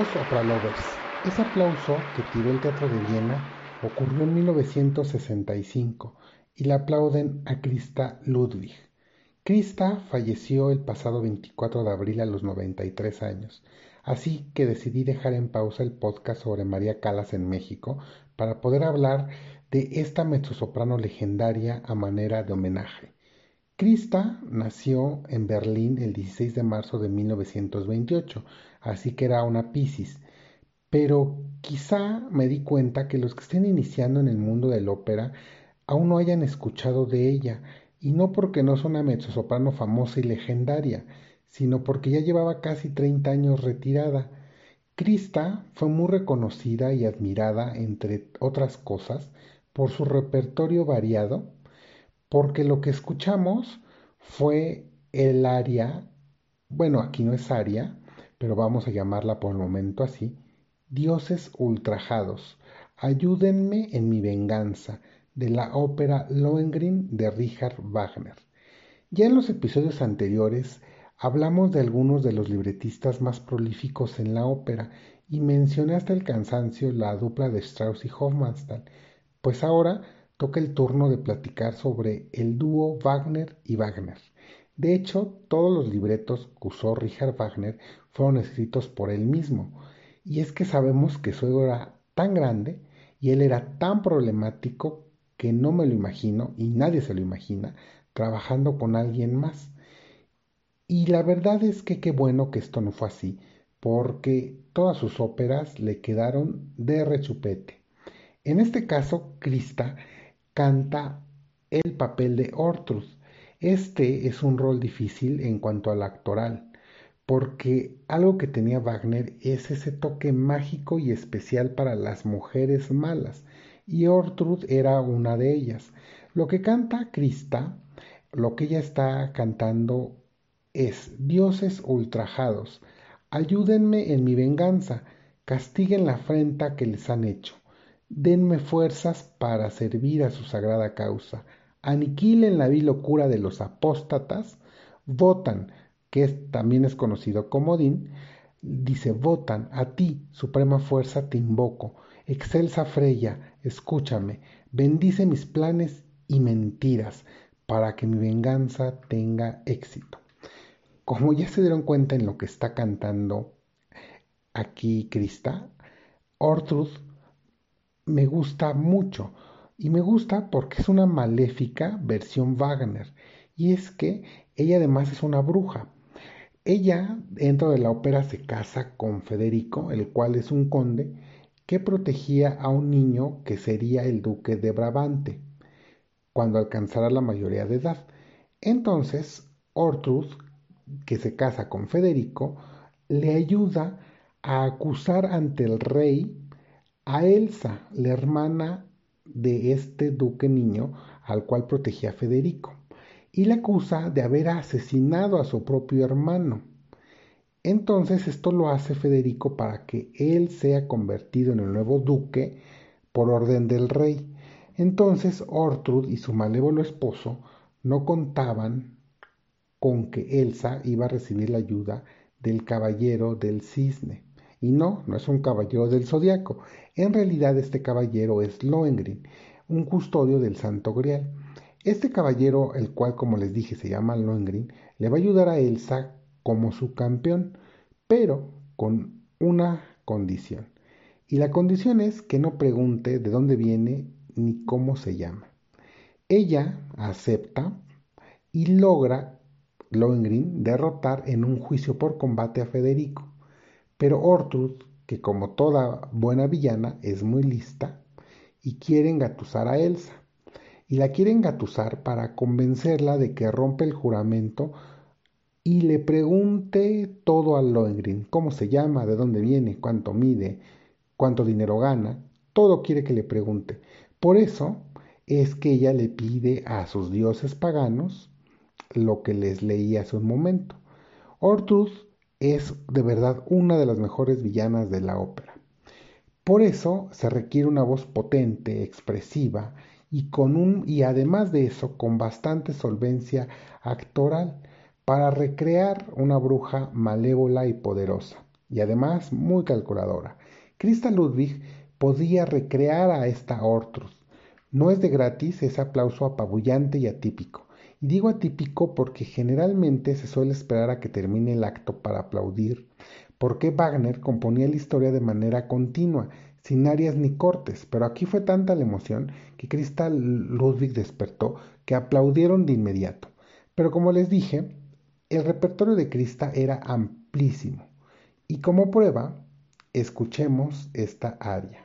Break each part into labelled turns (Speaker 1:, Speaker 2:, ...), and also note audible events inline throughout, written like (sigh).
Speaker 1: Opralovers, ese aplauso que tiró el Teatro de Viena ocurrió en 1965 y le aplauden a Krista Ludwig. Krista falleció el pasado 24 de abril a los 93 años, así que decidí dejar en pausa el podcast sobre María Calas en México para poder hablar de esta mezzosoprano legendaria a manera de homenaje. Krista nació en Berlín el 16 de marzo de 1928 así que era una Piscis. Pero quizá me di cuenta que los que estén iniciando en el mundo del ópera aún no hayan escuchado de ella, y no porque no es una mezzosoprano famosa y legendaria, sino porque ya llevaba casi 30 años retirada. Krista fue muy reconocida y admirada, entre otras cosas, por su repertorio variado, porque lo que escuchamos fue el aria, bueno, aquí no es aria, pero vamos a llamarla por el momento así, Dioses ultrajados, ayúdenme en mi venganza, de la ópera Lohengrin de Richard Wagner. Ya en los episodios anteriores hablamos de algunos de los libretistas más prolíficos en la ópera y mencioné hasta el cansancio la dupla de Strauss y Hofmannsthal, pues ahora toca el turno de platicar sobre el dúo Wagner y Wagner. De hecho, todos los libretos que usó Richard Wagner fueron escritos por él mismo. Y es que sabemos que su ego era tan grande y él era tan problemático que no me lo imagino, y nadie se lo imagina, trabajando con alguien más. Y la verdad es que qué bueno que esto no fue así, porque todas sus óperas le quedaron de rechupete. En este caso, Krista canta el papel de Ortrud, este es un rol difícil en cuanto al actoral, porque algo que tenía Wagner es ese toque mágico y especial para las mujeres malas, y Ortrud era una de ellas. Lo que canta Krista, lo que ella está cantando es dioses ultrajados, ayúdenme en mi venganza, castiguen la afrenta que les han hecho, denme fuerzas para servir a su sagrada causa, aniquilen la vil locura de los apóstatas, votan, que también es conocido como Din, dice, votan, a ti, suprema fuerza, te invoco, excelsa Freya, escúchame, bendice mis planes y mentiras, para que mi venganza tenga éxito. Como ya se dieron cuenta en lo que está cantando aquí Krista, Ortrud me gusta mucho y me gusta porque es una maléfica versión Wagner. Y es que ella además es una bruja. Ella dentro de la ópera se casa con Federico, el cual es un conde que protegía a un niño que sería el duque de Brabante cuando alcanzara la mayoría de edad. Entonces, Ortrud, que se casa con Federico, le ayuda a acusar ante el rey a Elsa, la hermana de este duque niño al cual protegía Federico y le acusa de haber asesinado a su propio hermano. Entonces esto lo hace Federico para que él sea convertido en el nuevo duque por orden del rey. Entonces Ortrud y su malévolo esposo no contaban con que Elsa iba a recibir la ayuda del caballero del cisne. Y no, no es un caballero del zodiaco. En realidad este caballero es Lohengrin, un custodio del Santo Grial. Este caballero, el cual como les dije se llama Lohengrin, le va a ayudar a Elsa como su campeón, pero con una condición. Y la condición es que no pregunte de dónde viene ni cómo se llama. Ella acepta y logra Lohengrin derrotar en un juicio por combate a Federico. Pero Ortrud, que como toda buena villana es muy lista, y quiere engatusar a Elsa. Y la quiere engatusar para convencerla de que rompe el juramento y le pregunte todo a Lohengrin, cómo se llama, de dónde viene, cuánto mide, cuánto dinero gana, todo quiere que le pregunte. Por eso es que ella le pide a sus dioses paganos lo que les leí hace un momento. Ortrud es de verdad una de las mejores villanas de la ópera. Por eso se requiere una voz potente, expresiva y con un y además de eso con bastante solvencia actoral para recrear una bruja malévola y poderosa y además muy calculadora. Krista Ludwig podía recrear a esta Ortrud. No es de gratis ese aplauso apabullante y atípico. Y digo atípico porque generalmente se suele esperar a que termine el acto para aplaudir, porque Wagner componía la historia de manera continua, sin arias ni cortes, pero aquí fue tanta la emoción que Cristal Ludwig despertó que aplaudieron de inmediato. Pero como les dije, el repertorio de Crista era amplísimo. Y como prueba, escuchemos esta aria.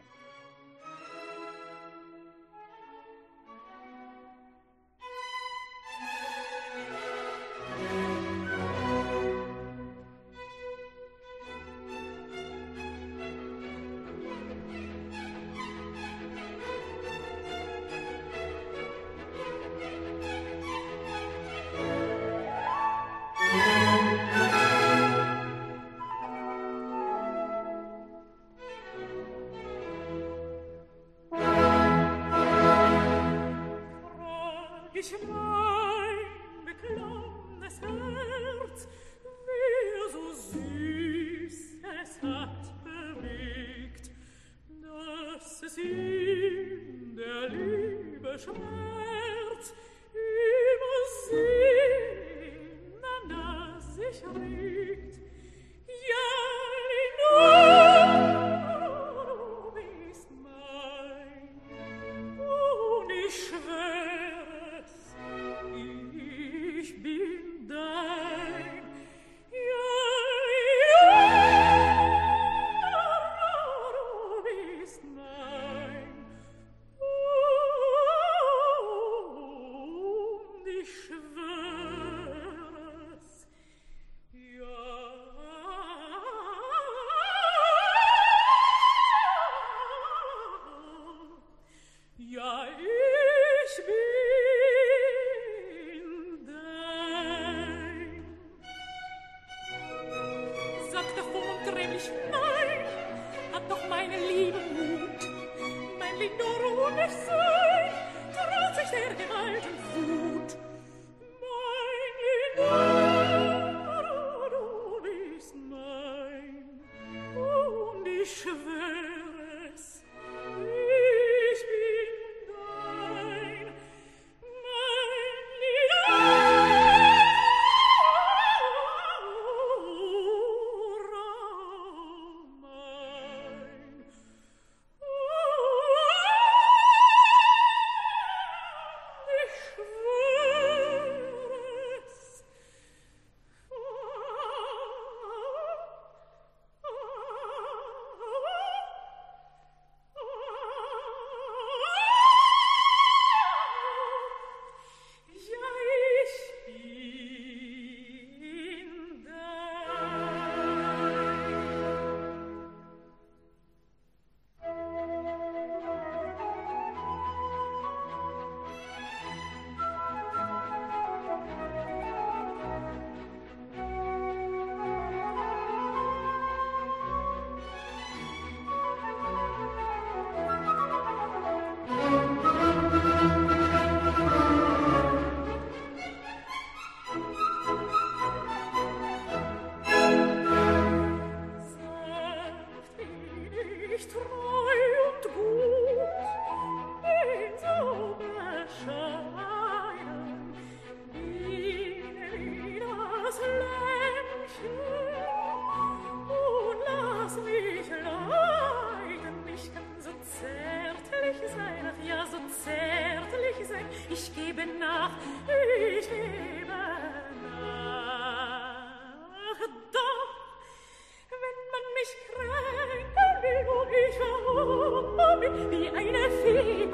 Speaker 2: wie eine Fee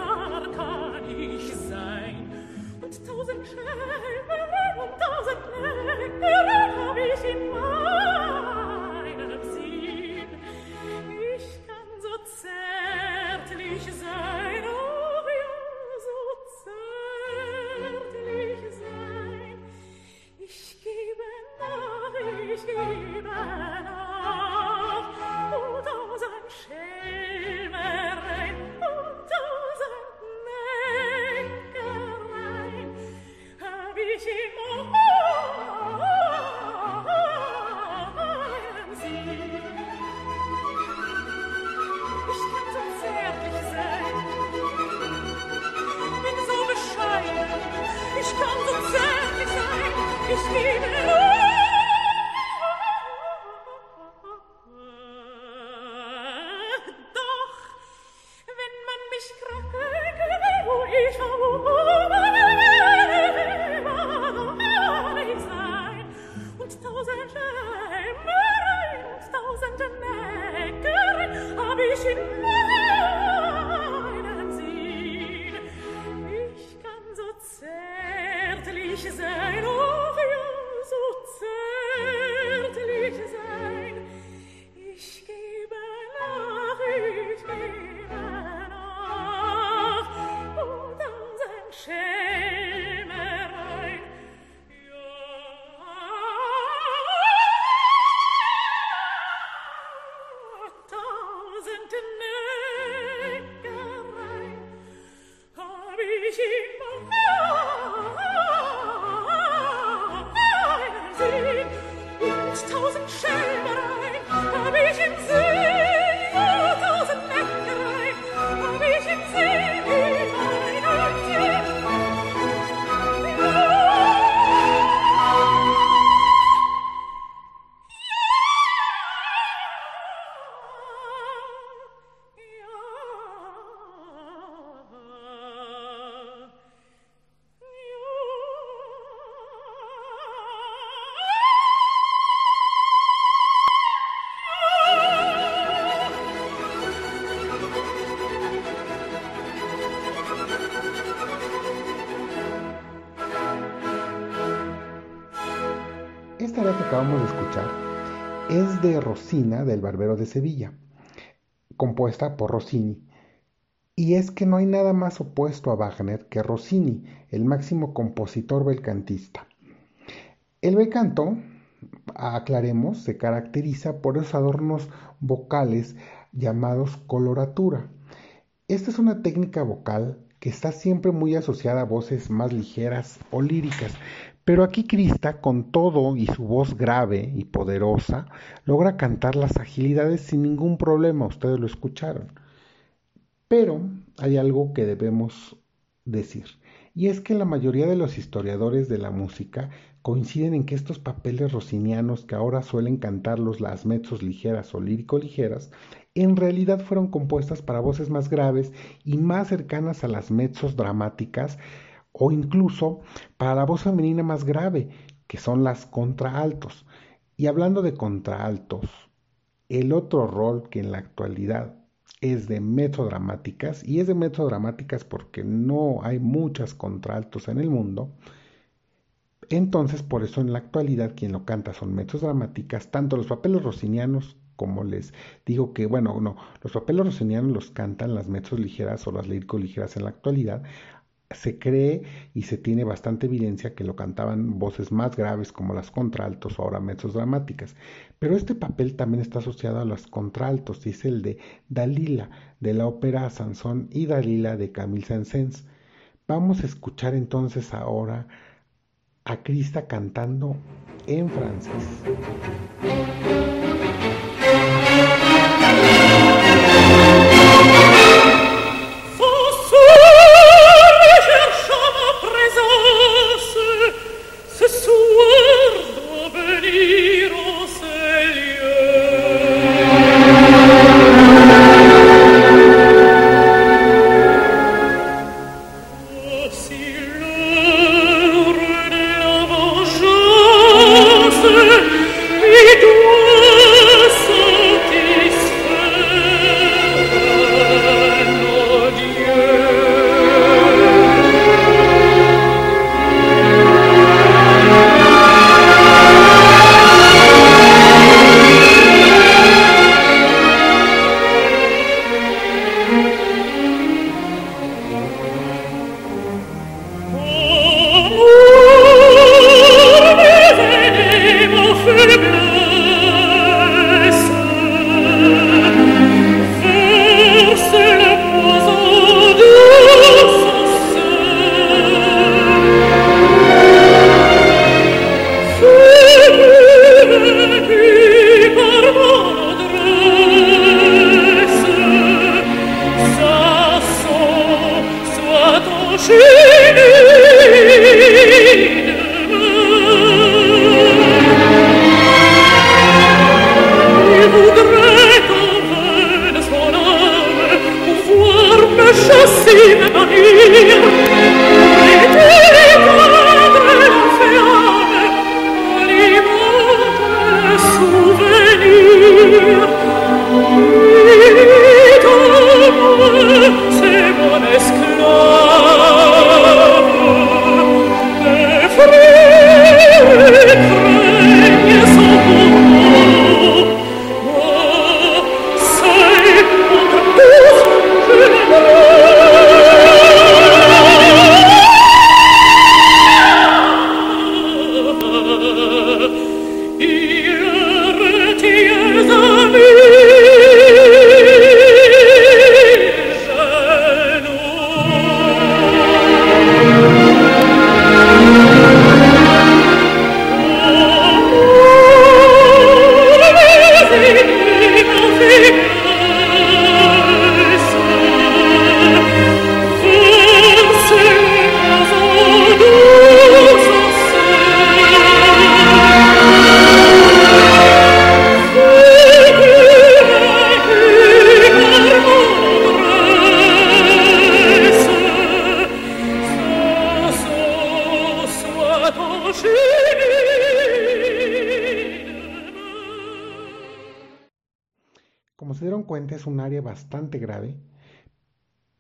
Speaker 2: sein und tausend Schäme del Barbero de Sevilla, compuesta por Rossini. Y es que no hay nada más opuesto a Wagner que Rossini, el máximo compositor belcantista. El belcanto, aclaremos, se caracteriza por esos adornos vocales llamados coloratura. Esta es una técnica vocal que está siempre muy asociada a voces más ligeras o líricas, pero aquí Krista, con todo y su voz grave y poderosa, logra cantar las agilidades sin ningún problema, ustedes lo escucharon. Pero hay algo que debemos decir, y es que la mayoría de los historiadores de la música coinciden en que estos papeles rosinianos que ahora suelen cantarlos las mezzos ligeras o lírico ligeras, en realidad fueron compuestas para voces más graves y más cercanas a las mezzos dramáticas o incluso para la voz femenina más grave, que son las contraaltos. Y hablando de contraaltos, el otro rol que en la actualidad es de metrodramáticas, y es de metrodramáticas porque no hay muchas contraaltos en el mundo, entonces por eso en la actualidad quien lo canta son metrodramáticas, tanto los papeles rossinianos como les digo que, bueno, no, los papeles rossinianos los cantan las metros ligeras o las lírico ligeras en la actualidad, se cree y se tiene bastante evidencia que lo cantaban voces más graves como las contraltos o ahora mezzos dramáticas. Pero este papel también está asociado a los contraltos y es el de Dalila de la ópera Sansón y Dalila de Camille Saint-Saëns. Vamos a escuchar entonces ahora a Crista cantando en francés.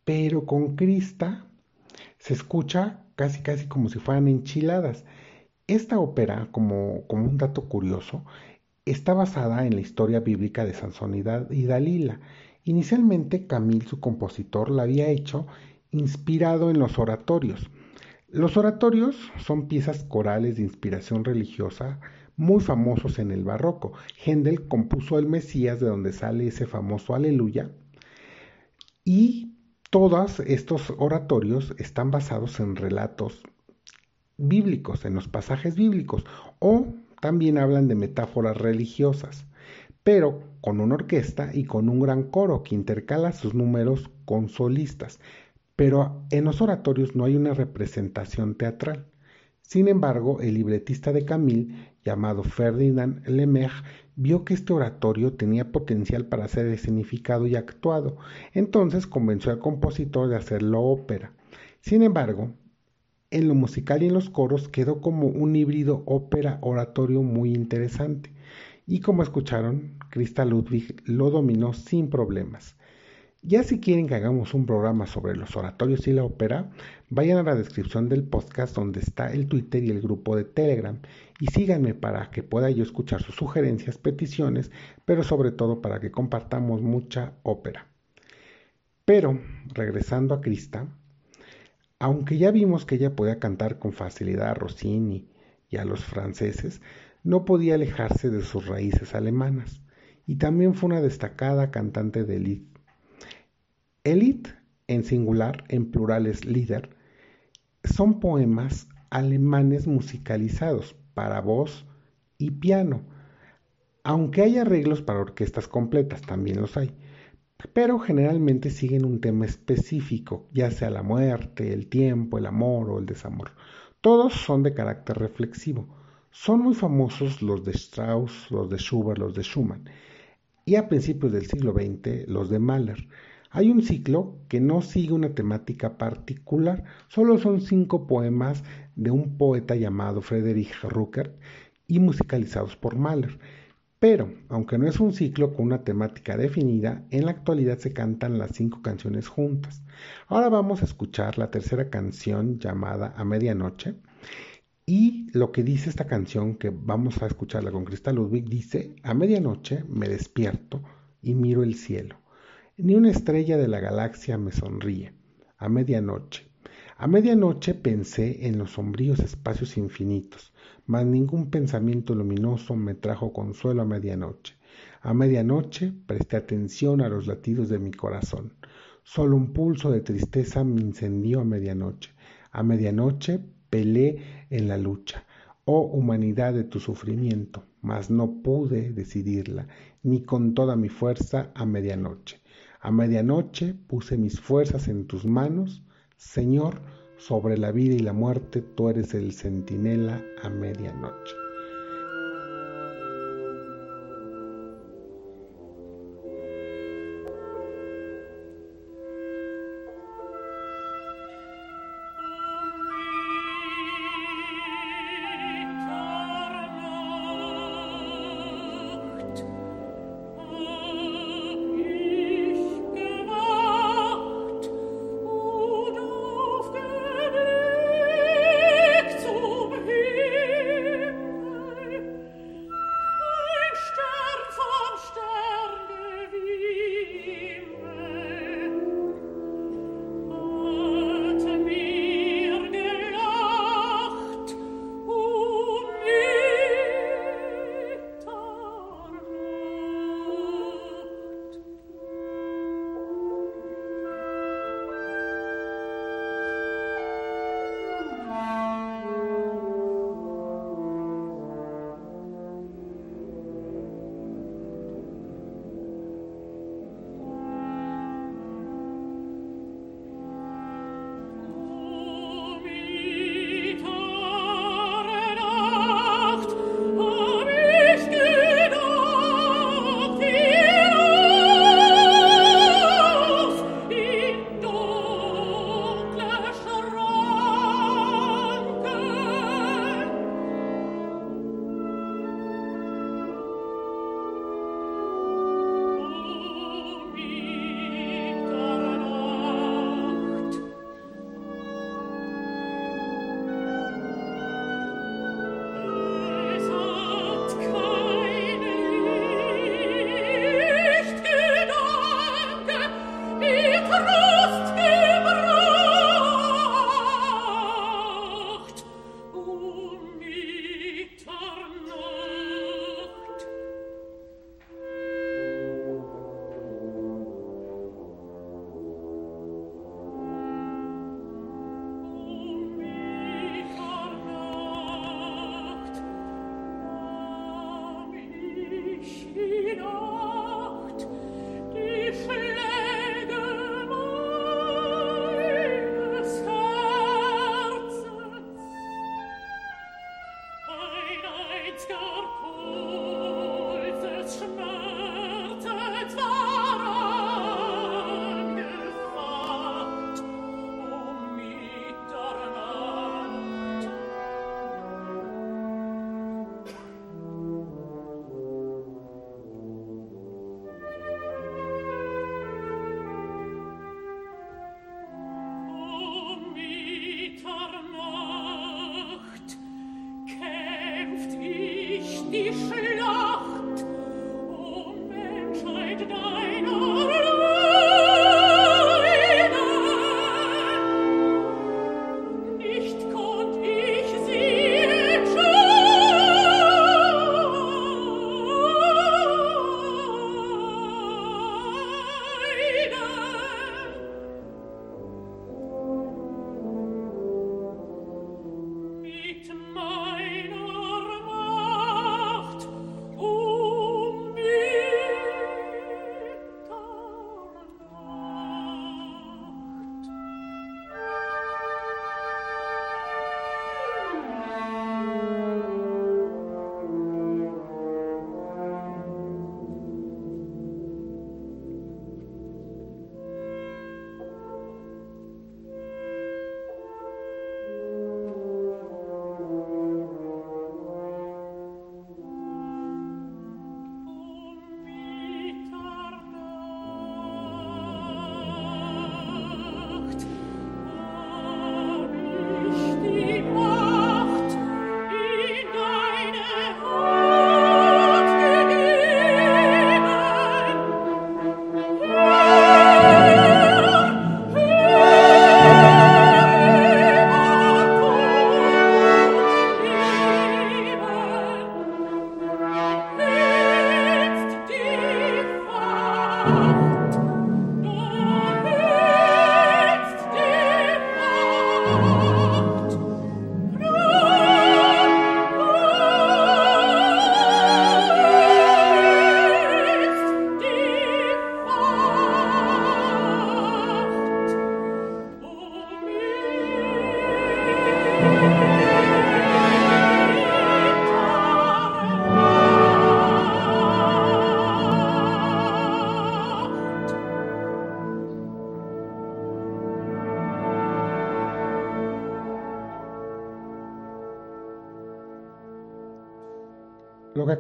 Speaker 1: Pero con crista se escucha casi casi como si fueran enchiladas. Esta ópera, como, como un dato curioso, está basada en la historia bíblica de Sansón y Dalila. Inicialmente Camil, su compositor, la había hecho inspirado en los oratorios. Los oratorios son piezas corales de inspiración religiosa muy famosos en el barroco. Händel compuso el Mesías, de donde sale ese famoso aleluya, y todos estos oratorios están basados en relatos bíblicos, en los pasajes bíblicos, o también hablan de metáforas religiosas, pero con una orquesta y con un gran coro que intercala sus números con solistas. Pero en los oratorios no hay una representación teatral. Sin embargo, el libretista de Camille llamado Ferdinand Lemaire, vio que este oratorio tenía potencial para ser escenificado y actuado, entonces convenció al compositor de hacerlo ópera. Sin embargo, en lo musical y en los coros quedó como un híbrido ópera-oratorio muy interesante, y como escucharon, Christa Ludwig lo dominó sin problemas. Ya si quieren que hagamos un programa sobre los oratorios y la ópera, vayan a la descripción del podcast donde está el Twitter y el grupo de Telegram. Y síganme para que pueda yo escuchar sus sugerencias, peticiones, pero sobre todo para que compartamos mucha ópera. Pero, regresando a Crista, aunque ya vimos que ella podía cantar con facilidad a Rossini y a los franceses, no podía alejarse de sus raíces alemanas. Y también fue una destacada cantante de lead Elite, en singular, en plural es líder, son poemas alemanes musicalizados para voz y piano, aunque hay arreglos para orquestas completas, también los hay, pero generalmente siguen un tema específico, ya sea la muerte, el tiempo, el amor o el desamor. Todos son de carácter reflexivo. Son muy famosos los de Strauss, los de Schubert, los de Schumann, y a principios del siglo XX los de Mahler. Hay un ciclo que no sigue una temática particular, solo son cinco poemas de un poeta llamado Friedrich Ruckert y musicalizados por Mahler. Pero, aunque no es un ciclo con una temática definida, en la actualidad se cantan las cinco canciones juntas. Ahora vamos a escuchar la tercera canción llamada A Medianoche. Y lo que dice esta canción, que vamos a escucharla con Crystal Ludwig, dice, a medianoche me despierto y miro el cielo ni una estrella de la galaxia me sonríe. A medianoche. A medianoche pensé en los sombríos espacios infinitos, mas ningún pensamiento luminoso me trajo consuelo a medianoche. A medianoche presté atención a los latidos de mi corazón. Solo un pulso de tristeza me incendió a medianoche. A medianoche pelé en la lucha. Oh humanidad de tu sufrimiento, mas no pude decidirla, ni con toda mi fuerza a medianoche. A medianoche puse mis fuerzas en tus manos, Señor,
Speaker 2: sobre la vida y la muerte, tú eres el centinela a medianoche.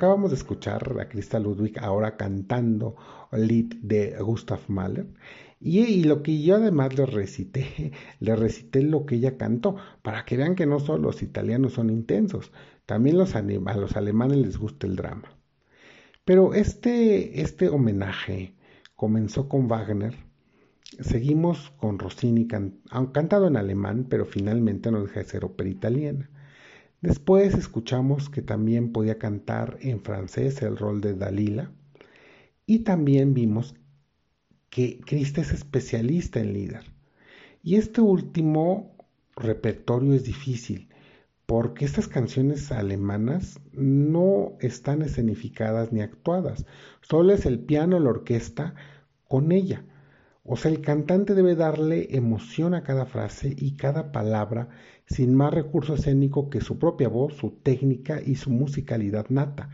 Speaker 1: Acabamos de escuchar, a Krista Ludwig ahora cantando el lead de Gustav Mahler, y, lo que yo además le recité, (laughs) le recité lo que ella cantó, para que vean que no solo los italianos son intensos, también los, a los alemanes les gusta el drama. Pero este, este homenaje comenzó con Wagner, seguimos con Rossini, cantado en alemán, pero finalmente no deja de ser ópera italiana. Después escuchamos que también podía cantar en francés el rol de Dalila. Y también vimos que Krista es especialista en líder. Y este último repertorio es difícil porque estas canciones alemanas no están escenificadas ni actuadas, solo es el piano, la orquesta con ella. O sea, el cantante debe darle emoción a cada frase y cada palabra sin más recurso escénico que su propia voz, su técnica y su musicalidad nata.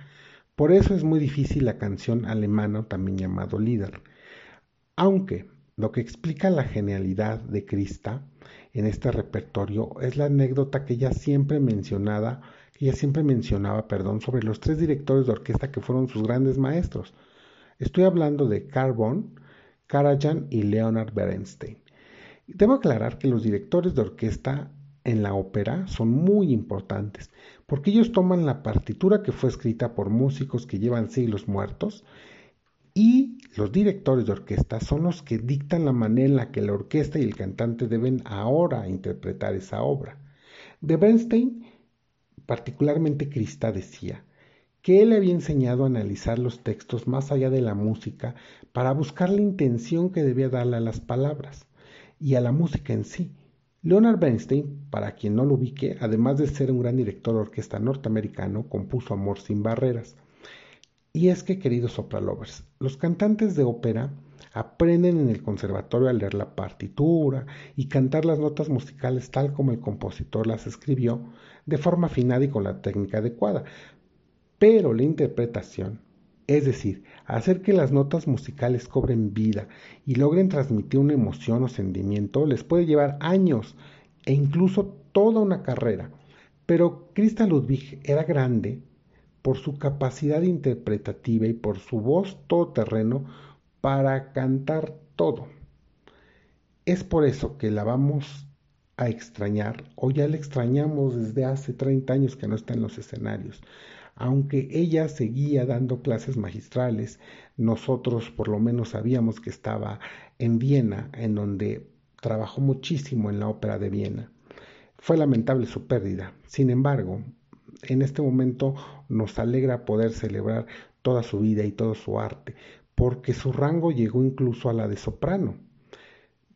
Speaker 1: Por eso es muy difícil la canción alemana, también llamado líder. Aunque lo que explica la genialidad de Krista en este repertorio es la anécdota que ella siempre mencionaba, que siempre mencionaba, perdón, sobre los tres directores de orquesta que fueron sus grandes maestros. Estoy hablando de Carbon, Karajan y Leonard Bernstein. Debo aclarar que los directores de orquesta en la ópera son muy importantes, porque ellos toman la partitura que fue escrita por músicos que llevan siglos muertos y los directores de orquesta son los que dictan la manera en la que la orquesta y el cantante deben ahora interpretar esa obra. De Bernstein, particularmente Krista decía que él había enseñado a analizar los textos más allá de la música para buscar la intención que debía darle a las palabras y a la música en sí Leonard Bernstein, para quien no lo ubique, además de ser un gran director de orquesta norteamericano, compuso Amor sin barreras. Y es que, queridos sopralovers, los cantantes de ópera aprenden en el conservatorio a leer la partitura y cantar las notas musicales tal como el compositor las escribió, de forma afinada y con la técnica adecuada. Pero la interpretación es decir, hacer que las notas musicales cobren vida y logren transmitir una emoción o sentimiento les puede llevar años e incluso toda una carrera. Pero Krista Ludwig era grande por su capacidad interpretativa y por su voz todoterreno para cantar todo. Es por eso que la vamos a extrañar, o ya la extrañamos desde hace 30 años que no está en los escenarios aunque ella seguía dando clases magistrales, nosotros por lo menos sabíamos que estaba en Viena, en donde trabajó muchísimo en la ópera de Viena. Fue lamentable su pérdida. Sin embargo, en este momento nos alegra poder celebrar toda su vida y todo su arte, porque su rango llegó incluso a la de soprano.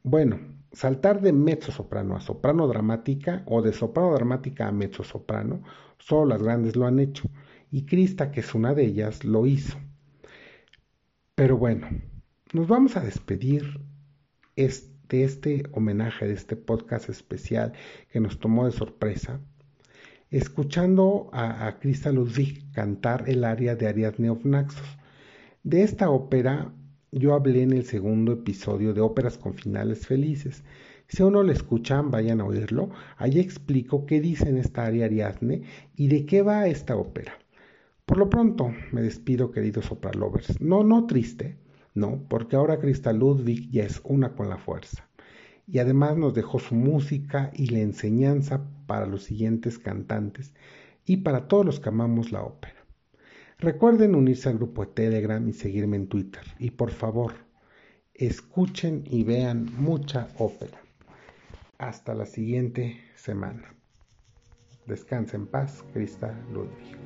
Speaker 1: Bueno, saltar de mezzo soprano a soprano dramática o de soprano dramática a mezzo soprano, solo las grandes lo han hecho y Krista, que es una de ellas, lo hizo. Pero bueno, nos vamos a despedir de este homenaje, de este podcast especial que nos tomó de sorpresa, escuchando a, a Krista Ludwig cantar el aria de Ariadne of Naxos. De esta ópera yo hablé en el segundo episodio de Óperas con Finales Felices. Si aún no lo escuchan, vayan a oírlo. Allí explico qué dice en esta aria Ariadne y de qué va esta ópera. Por lo pronto me despido, queridos sopralovers. No, no triste, no, porque ahora Krista Ludwig ya es una con la fuerza. Y además nos dejó su música y la enseñanza para los siguientes cantantes y para todos los que amamos la ópera. Recuerden unirse al grupo de Telegram y seguirme en Twitter. Y por favor, escuchen y vean mucha ópera. Hasta la siguiente semana. Descansa en paz, Krista Ludwig.